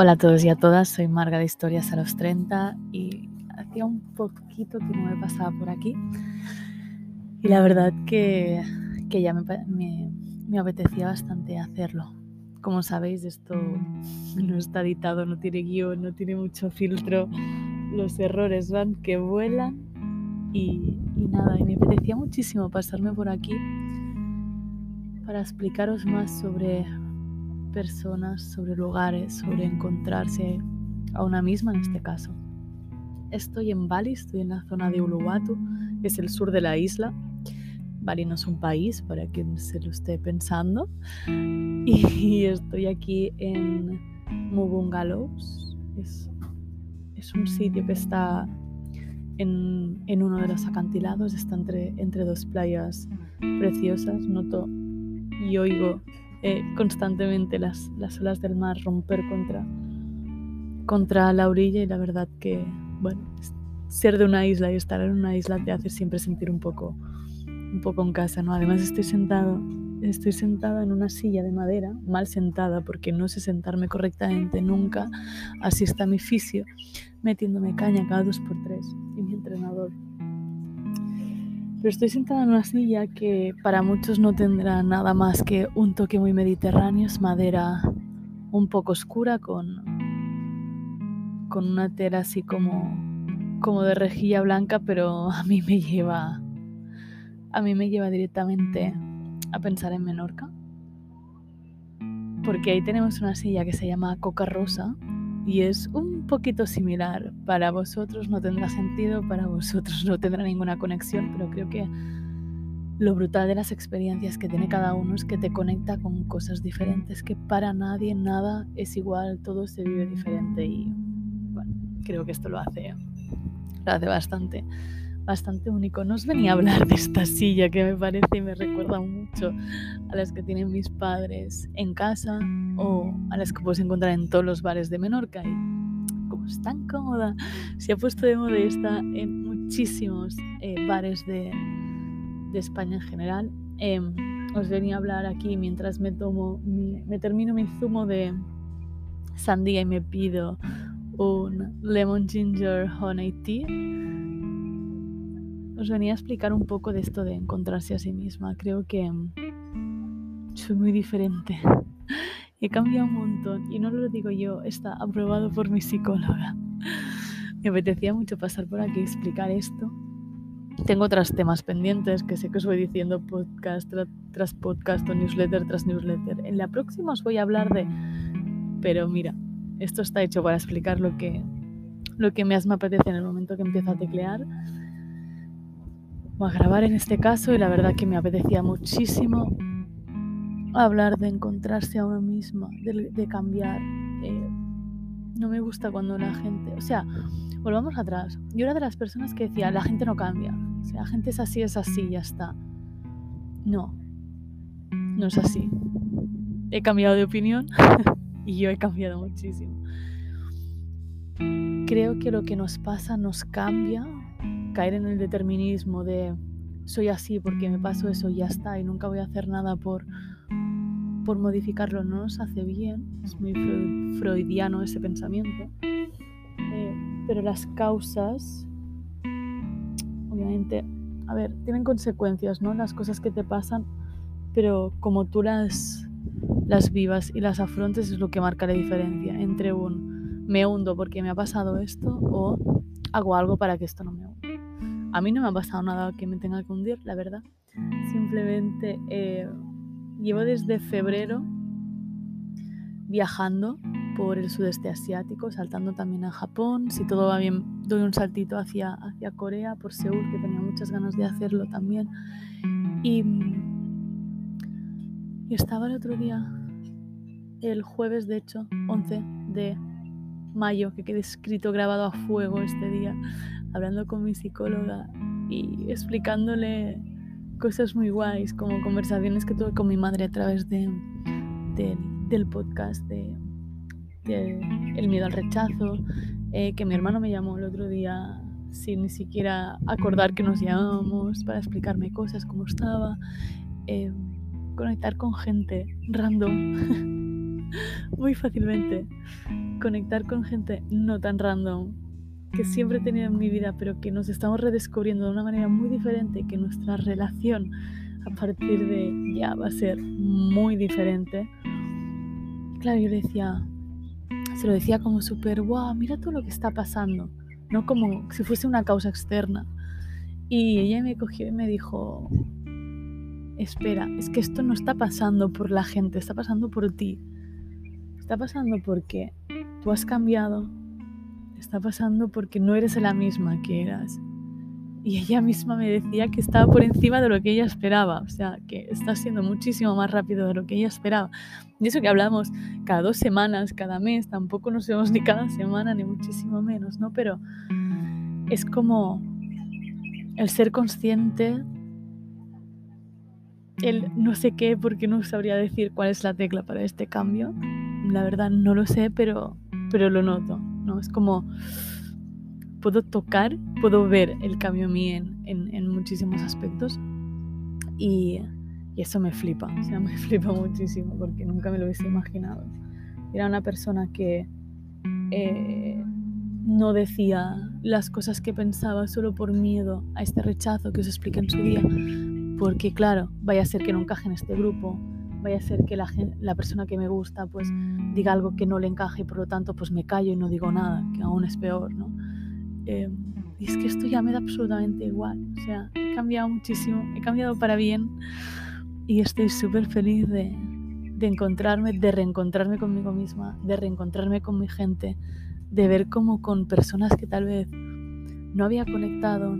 Hola a todos y a todas, soy Marga de Historias a los 30 y hacía un poquito que no me pasaba por aquí y la verdad que, que ya me, me, me, apetecía bastante hacerlo. Como sabéis, esto no está editado, no tiene guion, no tiene mucho filtro, los errores van que vuelan y, y nada, y me apetecía muchísimo pasarme por aquí para explicaros más sobre personas, sobre lugares, sobre encontrarse a una misma en este caso. Estoy en Bali, estoy en la zona de Uluwatu, que es el sur de la isla. Bali no es un país, para quien se lo esté pensando. Y estoy aquí en Mubungalows. Es, es un sitio que está en, en, uno de los acantilados, está entre, entre dos playas preciosas. Noto y oigo eh, constantemente las, las, olas del mar romper contra, contra la orilla y la verdad que, bueno, ser de una isla y estar en una isla te hace siempre sentir un poco, un poco en casa, ¿no? Además estoy sentado, estoy sentada en una silla de madera, mal sentada porque no sé sentarme correctamente nunca, así está mi fisio, metiéndome caña cada dos por tres y mi entrenador pero estoy sentada en una silla que para muchos no tendrá nada más que un toque muy mediterráneo, es madera un poco oscura con, con una tela así como, como de rejilla blanca, pero a mí me lleva a mí me lleva directamente a pensar en Menorca. Porque ahí tenemos una silla que se llama Coca Rosa y es un poquito similar. Para vosotros no tendrá sentido, para vosotros no tendrá ninguna conexión, pero creo que lo brutal de las experiencias que tiene cada uno es que te conecta con cosas diferentes, que para nadie nada es igual, todo se vive diferente y bueno, creo que esto lo hace, lo hace bastante bastante único. No os venía a hablar de esta silla que me parece y me recuerda mucho a las que tienen mis padres en casa o a las que puedes encontrar en todos los bares de Menorca. Y como es tan cómoda, se ha puesto de moda y está en muchísimos eh, bares de, de, España en general. Eh, os venía a hablar aquí mientras me tomo, mi, me termino mi zumo de sandía y me pido un lemon ginger honey tea os venía a explicar un poco de esto de encontrarse a sí misma. Creo que mm, soy muy diferente. He cambiado un montón y no lo digo yo, está aprobado por mi psicóloga. Me apetecía mucho pasar por aquí y explicar esto. Tengo otros temas pendientes que sé que os voy diciendo podcast tras podcast o newsletter tras newsletter. En la próxima os voy a hablar de... Pero mira, esto está hecho para explicar lo que, lo que más me apetece en el momento que empiezo a teclear a grabar en este caso y la verdad que me apetecía muchísimo hablar de encontrarse a uno misma, de, cambiar. Eh, no me gusta cuando la gente, o sea, volvamos atrás. Yo era de las personas que decía, la gente no cambia, o sea, la gente es así, es así, ya está. No, no es así. He cambiado de opinión y yo he cambiado muchísimo. Creo que lo que nos pasa nos cambia caer en el determinismo de soy así porque me pasó eso y ya está y nunca voy a hacer nada por, por modificarlo no nos hace bien, es muy freudiano ese pensamiento, eh, pero las causas, obviamente, a ver, tienen consecuencias, ¿no? Las cosas que te pasan, pero como tú las, las vivas y las afrontes es lo que marca la diferencia entre un me hundo porque me ha pasado esto o hago algo para que esto no me hunda. A mí no me ha pasado nada que me tenga que hundir, la verdad. Simplemente eh, llevo desde febrero viajando por el sudeste asiático, saltando también a Japón. Si todo va bien, doy un saltito hacia, hacia Corea, por Seúl, que tenía muchas ganas de hacerlo también. Y, y estaba el otro día, el jueves de hecho, 11 de mayo, que quede escrito, grabado a fuego este día, hablando con mi psicóloga y explicándole cosas muy guays, como conversaciones que tuve con mi madre a través de, del podcast de, El miedo al rechazo, eh, que mi hermano me llamó el otro día sin ni siquiera acordar que nos llamábamos para explicarme cosas, cómo estaba, eh, conectar con gente random muy fácilmente conectar con gente no tan random que siempre he tenido en mi vida, pero que nos estamos redescubriendo de una manera muy diferente, que nuestra relación a partir de ya va a ser muy diferente. Claro, yo le decía, se lo decía como súper, wow, mira todo lo que está pasando, no como si fuese una causa externa. Y ella me cogió y me dijo, espera, es que esto no está pasando por la gente, está pasando por ti. Está pasando porque tú has cambiado, está pasando porque no eres la misma que eras. Y ella misma me decía que estaba por encima de lo que ella esperaba, o sea, que está siendo muchísimo más rápido de lo que ella esperaba. Y eso que hablamos cada dos semanas, cada mes, tampoco nos vemos ni cada semana, ni muchísimo menos, ¿no? Pero es como el ser consciente, el no sé qué, porque no sabría decir cuál es la tecla para este cambio. La verdad no lo sé, pero, pero lo noto. ¿No? Es como puedo tocar, puedo ver el cambio en mí en, muchísimos aspectos y, eso me flipa, o sea, me flipa muchísimo porque nunca me lo hubiese imaginado. Era una persona que eh, no decía las cosas que pensaba solo por miedo a este rechazo que os expliqué en su día, porque claro, vaya a ser que no encaje en este grupo, vaya a ser que la, la, persona que me gusta pues diga algo que no le encaje y por lo tanto pues me callo y no digo nada, que aún es peor, ¿no? Em, y es que esto ya me da absolutamente igual, o sea, he cambiado muchísimo, he cambiado para bien y estoy súper feliz de, de encontrarme, de reencontrarme conmigo misma, de reencontrarme con mi gente, de ver como con personas que tal vez no había conectado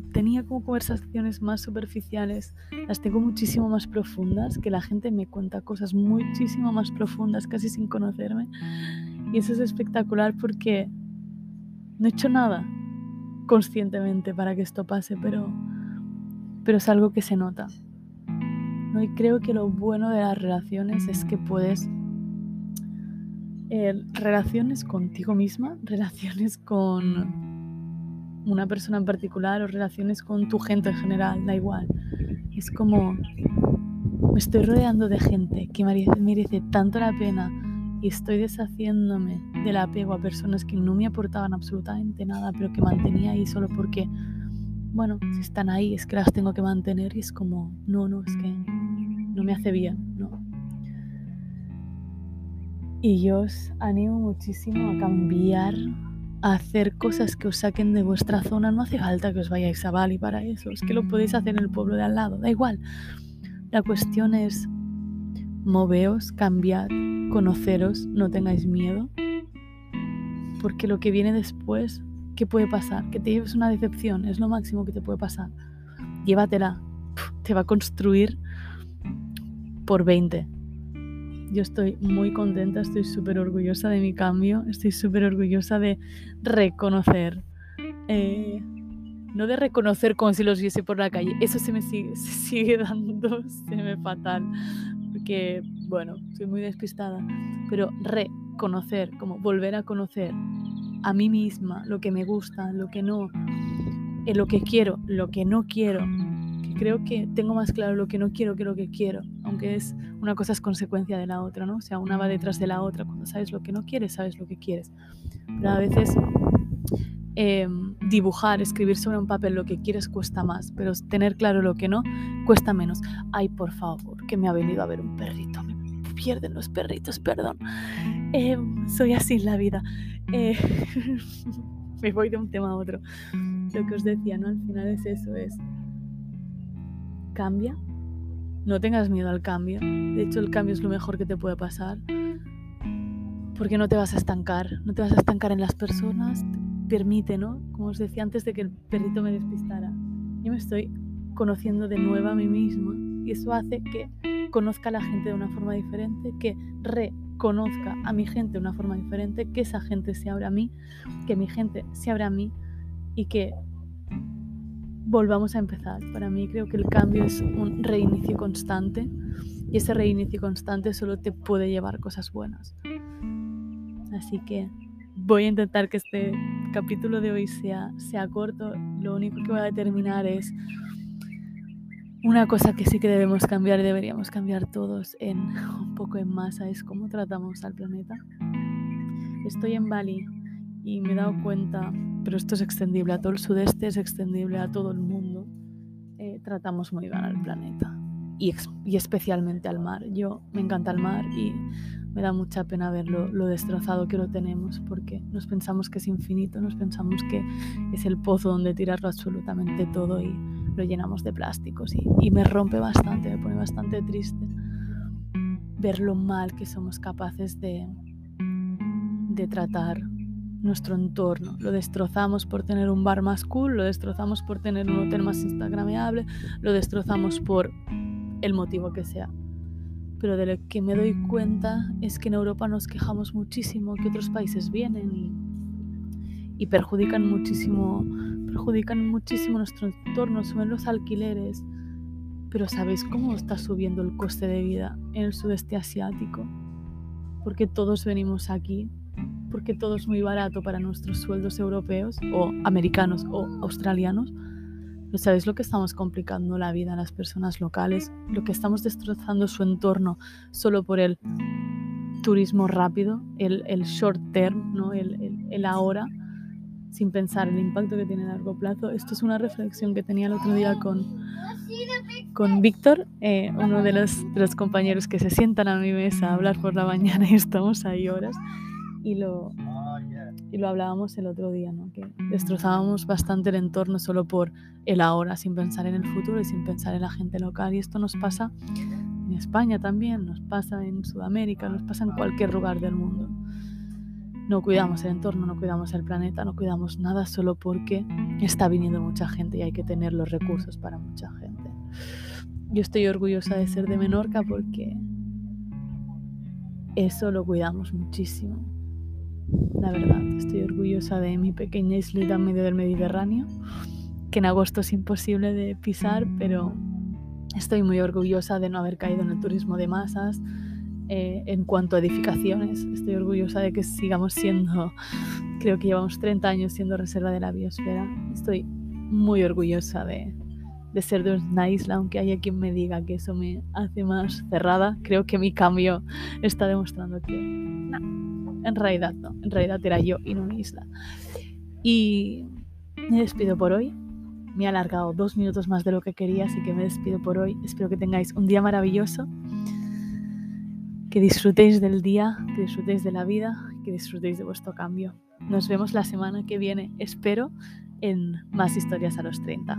tenía como conversaciones más superficiales, las tengo muchísimo más profundas, que la gente me cuenta cosas muchísimo más profundas casi sin conocerme. Y eso es espectacular porque no he hecho nada conscientemente para que esto pase, pero, pero es algo que se nota. ¿no? Y creo que lo bueno de las relaciones es que puedes... Eh, relaciones contigo misma, relaciones con una persona en particular o relaciones con tu gente en general, da igual. Es como me estoy rodeando de gente que merece, tanto la pena y estoy deshaciéndome del apego a personas que no me aportaban absolutamente nada, pero que mantenía ahí solo porque, bueno, si están ahí es que las tengo que mantener y es como, no, no, es que no me hace bien, ¿no? Y yo os animo muchísimo a cambiar hacer cosas que os saquen de vuestra zona. No hace falta que os vayáis a Bali para eso, es que lo podéis hacer en el pueblo de al lado, da igual. La cuestión es moveos, cambiad, conoceros, no tengáis miedo, porque lo que viene después, ¿qué puede pasar? Que te lleves una decepción, es lo máximo que te puede pasar. Llévatela, te va a construir por 20 yo estoy muy contenta, estoy súper orgullosa de mi cambio, estoy súper orgullosa de reconocer. Eh, no de reconocer como si los viese por la calle, eso se me sigue, se sigue dando, se me fatal, porque, bueno, soy muy despistada, pero reconocer, como volver a conocer a mí misma, lo que me gusta, lo que no, eh, lo que quiero, lo que no quiero, creo que tengo más claro lo que no quiero que lo que quiero, aunque es una cosa es consecuencia de la otra, ¿no? O sea, una va detrás de la otra. Cuando sabes lo que no quieres, sabes lo que quieres. Pero a veces em, dibujar, escribir sobre un papel lo que quieres cuesta más, pero tener claro lo que no cuesta menos. Ay, por favor, que me ha venido a ver un perrito. Me pierden los perritos, perdón. Em, soy así en la vida. Eh, me voy de un tema a otro. Lo que os decía, ¿no? Al final es eso, es cambia, no tengas miedo al cambio. De hecho, el cambio es lo mejor que te puede pasar. Porque no te vas a estancar, no te vas a estancar en las personas. permite, ¿no? Como os decía antes de que el perrito me despistara. Yo me estoy conociendo de nuevo a mí misma y eso hace que conozca a la gente de una forma diferente, que reconozca a mi gente de una forma diferente, que esa gente se abra a mí, que mi gente se abra a mí y que volvamos a empezar. Para mí creo que el cambio es un reinicio constante y ese reinicio constante solo te puede llevar cosas buenas. Así que voy a intentar que este capítulo de hoy sea, sea corto. Lo único que voy a determinar es Una cosa que sí que debemos cambiar y deberíamos cambiar todos en un poco en masa es cómo tratamos al planeta. Estoy en Bali y me he dado cuenta, pero esto es extendible a todo el sudeste, es extendible a todo el mundo. Eh, tratamos muy mal al planeta y, y, especialmente al mar. Yo me encanta el mar y me da mucha pena ver lo, destrozado que lo tenemos porque nos pensamos que es infinito, nos pensamos que es el pozo donde tirarlo absolutamente todo y lo llenamos de plásticos y, me rompe bastante, me pone bastante triste ver lo mal que somos capaces de, de tratar nuestro entorno. Lo destrozamos por tener un bar más cool, lo destrozamos por tener un hotel más instagrameable, lo destrozamos por el motivo que sea pero de lo que me doy cuenta es que en Europa nos quejamos muchísimo, que otros países vienen y, perjudican muchísimo, perjudican muchísimo nuestro entorno, suben los alquileres. Pero ¿sabéis cómo está subiendo el coste de vida en el sudeste asiático? Porque todos venimos aquí, porque todo es muy barato para nuestros sueldos europeos o americanos o australianos sabéis lo que estamos complicando la vida a las personas locales? Lo que estamos destrozando su entorno solo por el turismo rápido, el, short term, ¿no? el, el, ahora, sin pensar el impacto que tiene a largo plazo. Esto es una reflexión que tenía el otro día con, con Víctor, eh, uno de los, de los compañeros que se sientan a mi mesa a hablar por la mañana y estamos ahí horas. Y lo, y lo hablábamos el otro día, ¿no? que destrozábamos bastante el entorno solo por el ahora, sin pensar en el futuro y sin pensar en la gente local. Y esto nos pasa en España también, nos pasa en Sudamérica, nos pasa en cualquier lugar del mundo. No cuidamos el entorno, no cuidamos el planeta, no cuidamos nada solo porque está viniendo mucha gente y hay que tener los recursos para mucha gente. Yo estoy orgullosa de ser de Menorca porque eso lo cuidamos muchísimo la verdad. Estoy orgullosa de mi pequeña islita en medio del Mediterráneo, que en agosto es imposible de pisar, pero estoy muy orgullosa de no haber caído en el turismo de masas. Eh, en cuanto a edificaciones, estoy orgullosa de que sigamos siendo, creo que llevamos 30 años siendo reserva de la biosfera. Estoy muy orgullosa de, de ser de una isla, aunque haya quien me diga que eso me hace más cerrada. Creo que mi cambio está demostrando que en realidad no, en realidad era yo no mi isla. Y me despido por hoy. Me he alargado dos minutos más de lo que quería, así que me despido por hoy. Espero que tengáis un día maravilloso, que disfrutéis del día, que disfrutéis de la vida, que disfrutéis de vuestro cambio. Nos vemos la semana que viene, espero, en más historias a los 30.